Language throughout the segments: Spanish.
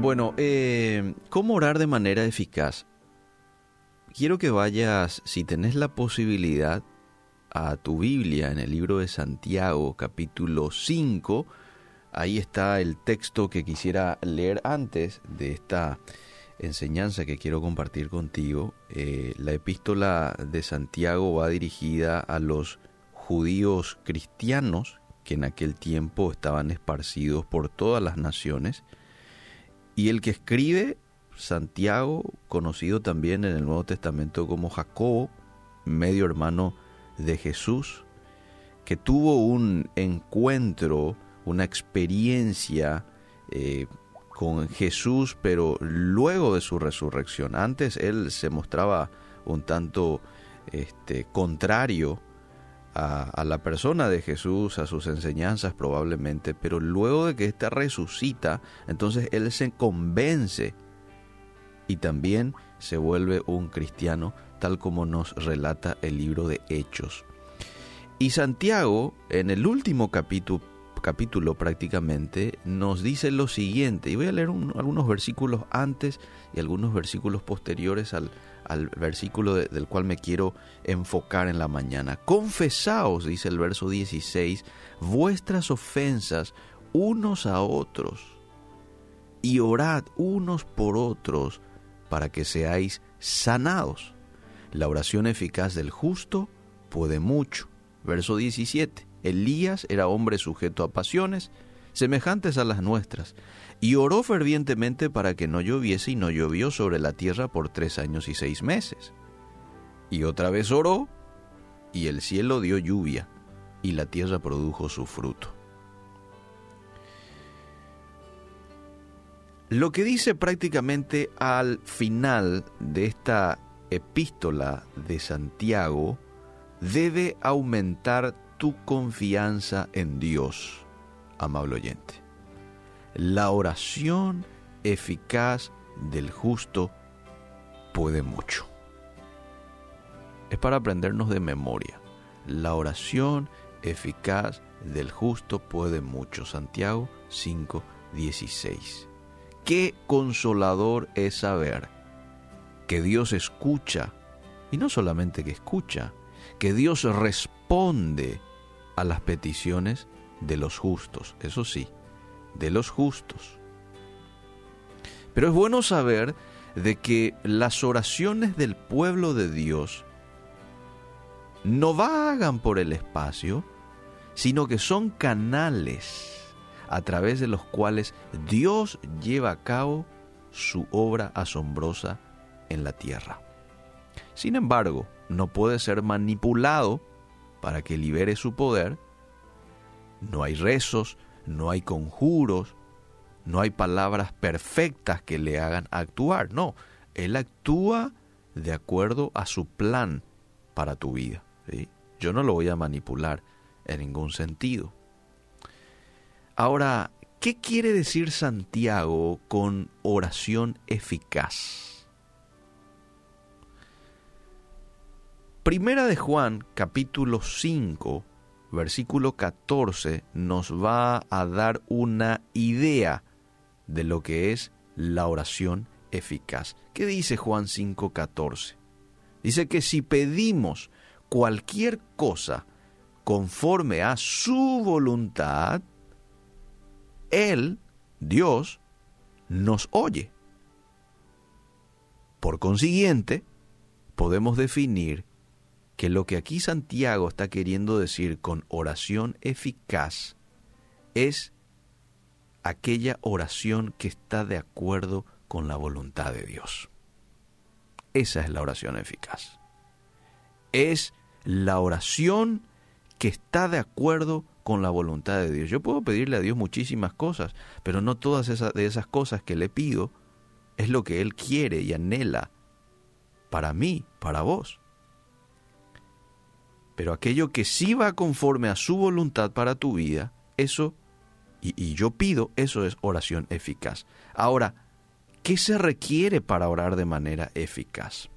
Bueno, eh, ¿cómo orar de manera eficaz? Quiero que vayas, si tenés la posibilidad, a tu Biblia en el libro de Santiago, capítulo 5. Ahí está el texto que quisiera leer antes de esta enseñanza que quiero compartir contigo. Eh, la epístola de Santiago va dirigida a los judíos cristianos que en aquel tiempo estaban esparcidos por todas las naciones y el que escribe, Santiago, conocido también en el Nuevo Testamento como Jacobo, medio hermano de Jesús, que tuvo un encuentro, una experiencia eh, con Jesús, pero luego de su resurrección. Antes él se mostraba un tanto este, contrario a, la persona de Jesús, a sus enseñanzas probablemente, pero luego de que éste resucita, entonces él se convence y también se vuelve un cristiano, tal como nos relata el libro de Hechos. Y Santiago, en el último capítulo, capítulo prácticamente, nos dice lo siguiente, y voy a leer algunos versículos antes y algunos versículos posteriores al, al versículo del cual me quiero enfocar en la mañana. Confesaos, dice el verso 16, vuestras ofensas unos a otros y orad unos por otros para que seáis sanados. La oración eficaz del justo puede mucho. Verso 17. Elías era hombre sujeto a pasiones semejantes a las nuestras, y oró fervientemente para que no lloviese y no llovió sobre la tierra por tres años y seis meses. Y otra vez oró, y el cielo dio lluvia, y la tierra produjo su fruto. Lo que dice prácticamente al final de esta epístola de Santiago debe aumentar tu confianza en Dios, amable oyente. La oración eficaz del justo puede mucho. Es para aprendernos de memoria. La oración eficaz del justo puede mucho. Santiago 5:16. Qué consolador es saber que Dios escucha, y no solamente que escucha, que Dios responde a las peticiones de los justos. Eso sí, de los justos. Pero es bueno saber de que las oraciones del pueblo de Dios no vagan por el espacio, sino que son canales a través de los cuales Dios lleva a cabo su obra asombrosa en la tierra. Sin embargo, no puede ser manipulado para que libere su poder. No hay rezos, no hay conjuros, no hay palabras perfectas que le hagan actuar. No, Él actúa de acuerdo a su plan para tu vida. Yo no lo voy a manipular en ningún sentido. Ahora, ¿qué quiere decir Santiago con oración eficaz? Primera de Juan, capítulo 5, versículo 14 nos va a dar una idea de lo que es la oración eficaz. ¿Qué dice Juan 5:14? Dice que si pedimos cualquier cosa conforme a su voluntad, Él, Dios, nos oye. Por consiguiente, podemos definir que lo que aquí Santiago está queriendo decir con oración eficaz es aquella oración que está de acuerdo con la voluntad de Dios. Esa es la oración eficaz. Es la oración que está de acuerdo con la voluntad de Dios. Yo puedo pedirle a Dios muchísimas cosas, pero no todas esas, de esas cosas que le pido es lo que Él quiere y anhela para mí, para vos. Pero aquello que sí va conforme a su voluntad para tu vida, eso, y, yo pido, eso es oración eficaz. Ahora, ¿qué se requiere para orar de manera eficaz?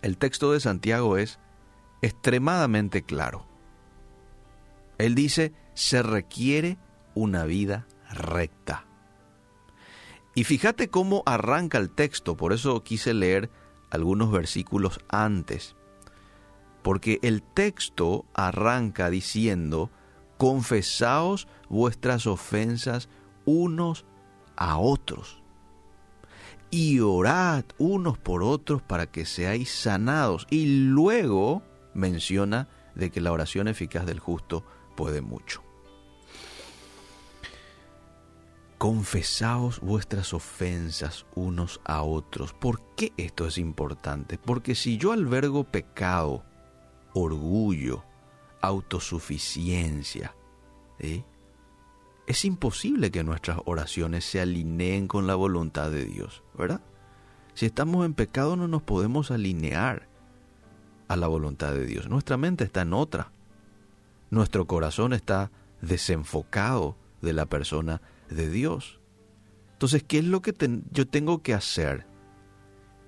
El texto de Santiago es extremadamente claro. Él dice, se requiere una vida recta. Y fíjate cómo arranca el texto, por eso quise leer algunos versículos antes. Porque el texto arranca diciendo, confesaos vuestras ofensas unos a otros y orad unos por otros para que seáis sanados. Y luego menciona de que la oración eficaz del justo puede mucho. Confesaos vuestras ofensas unos a otros. ¿Por qué esto es importante? Porque si yo albergo pecado, orgullo, autosuficiencia, es imposible que nuestras oraciones se alineen con la voluntad de Dios, ¿verdad? Si estamos en pecado no nos podemos alinear a la voluntad de Dios. Nuestra mente está en otra. Nuestro corazón está desenfocado de la persona de Dios. Entonces, ¿qué es lo que yo tengo que hacer?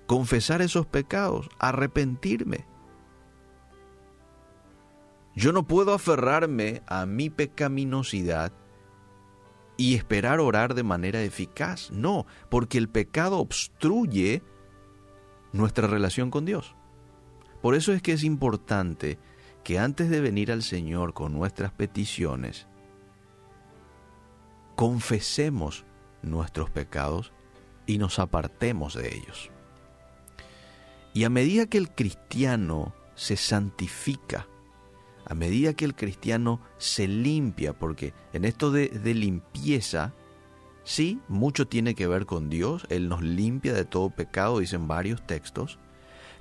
Confesar esos pecados, arrepentirme. Yo no puedo aferrarme a mi pecaminosidad y esperar orar de manera eficaz. No, porque el pecado obstruye nuestra relación con Dios. Por eso es que es importante que antes de venir al Señor con nuestras peticiones, confesemos nuestros pecados y nos apartemos de ellos. Y a medida que el cristiano se santifica, a medida que el cristiano se limpia, porque en esto de, limpieza, sí, mucho tiene que ver con Dios, Él nos limpia de todo pecado, dicen varios textos,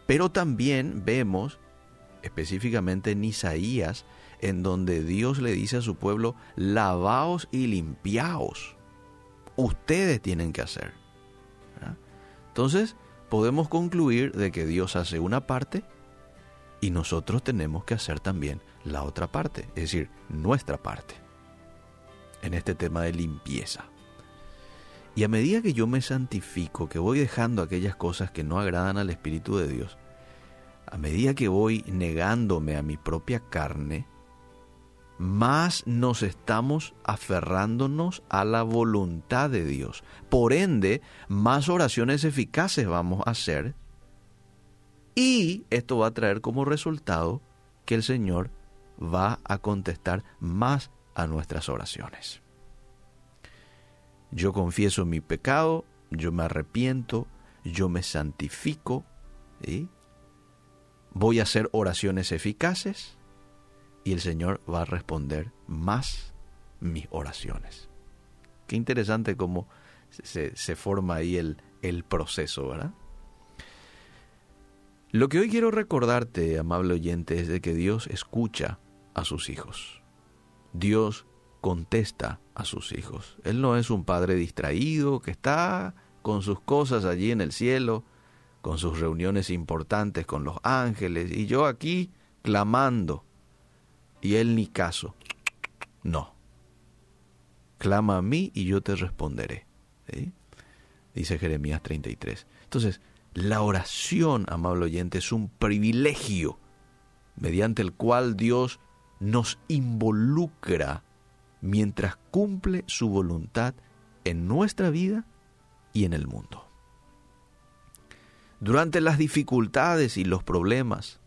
pero también vemos, específicamente en Isaías, en donde Dios le dice a su pueblo, lavaos y limpiaos. Ustedes tienen que hacer. Entonces, podemos concluir de que Dios hace una parte y nosotros tenemos que hacer también la otra parte, es decir, nuestra parte, en este tema de limpieza. Y a medida que yo me santifico, que voy dejando aquellas cosas que no agradan al Espíritu de Dios, a medida que voy negándome a mi propia carne, más nos estamos aferrándonos a la voluntad de Dios. Por ende, más oraciones eficaces vamos a hacer y esto va a traer como resultado que el Señor va a contestar más a nuestras oraciones. Yo confieso mi pecado, yo me arrepiento, yo me santifico, voy a hacer oraciones eficaces y el Señor va a responder más mis oraciones. Qué interesante cómo se, se forma ahí el, el proceso, ¿verdad? Lo que hoy quiero recordarte, amable oyente, es de que Dios escucha a sus hijos. Dios contesta a sus hijos. Él no es un padre distraído que está con sus cosas allí en el cielo, con sus reuniones importantes con los ángeles, y yo aquí clamando, y él ni caso. No. Clama a mí y yo te responderé. Dice Jeremías 33. Entonces, la oración, amable oyente, es un privilegio mediante el cual Dios nos involucra mientras cumple su voluntad en nuestra vida y en el mundo. Durante las dificultades y los problemas,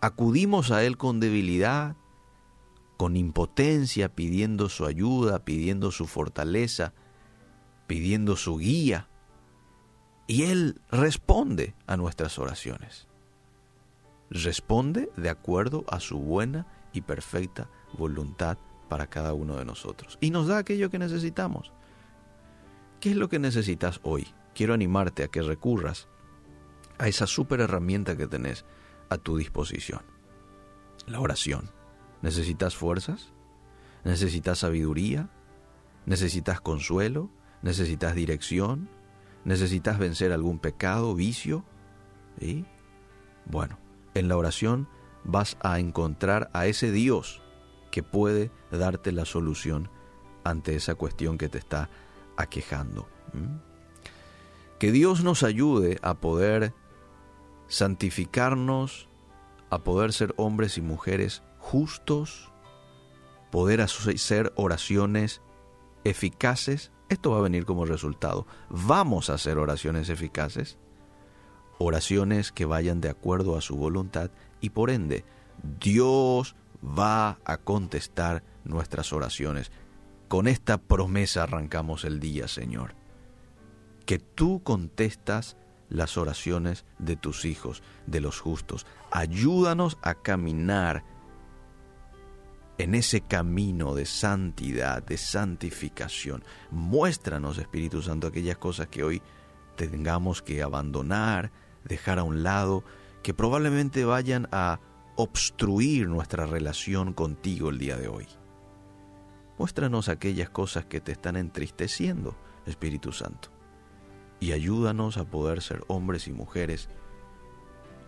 acudimos a Él con debilidad, con impotencia, pidiendo su ayuda, pidiendo su fortaleza, pidiendo su guía y Él responde a nuestras oraciones. Responde de acuerdo a su buena y perfecta voluntad para cada uno de nosotros. Y nos da aquello que necesitamos. ¿Qué es lo que necesitas hoy? Quiero animarte a que recurras a esa super herramienta que tenés a tu disposición. La oración. ¿Necesitas fuerzas? ¿Necesitas sabiduría? ¿Necesitas consuelo? ¿Necesitas dirección? ¿Necesitas vencer algún pecado, vicio? ¿Y? Bueno, en la oración vas a encontrar a ese Dios que puede darte la solución ante esa cuestión que te está aquejando. Que Dios nos ayude a poder santificarnos, a poder ser hombres y mujeres justos, poder hacer oraciones eficaces esto va a venir como resultado. Vamos a hacer oraciones eficaces, oraciones que vayan de acuerdo a su voluntad y por ende Dios va a contestar nuestras oraciones. Con esta promesa arrancamos el día, Señor. Que tú contestas las oraciones de tus hijos, de los justos. Ayúdanos a caminar en ese camino de santidad, de santificación. Muéstranos, Espíritu Santo, aquellas cosas que hoy tengamos que abandonar, dejar a un lado, que probablemente vayan a obstruir nuestra relación contigo el día de hoy. Muéstranos aquellas cosas que te están entristeciendo, Espíritu Santo, y ayúdanos a poder ser hombres y mujeres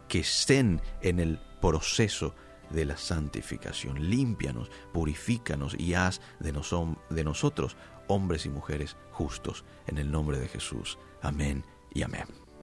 que estén en el proceso de la santificación. Límpianos, purifícanos y haz de, de nosotros hombres y mujeres justos. En el nombre de Jesús. Amén y amén.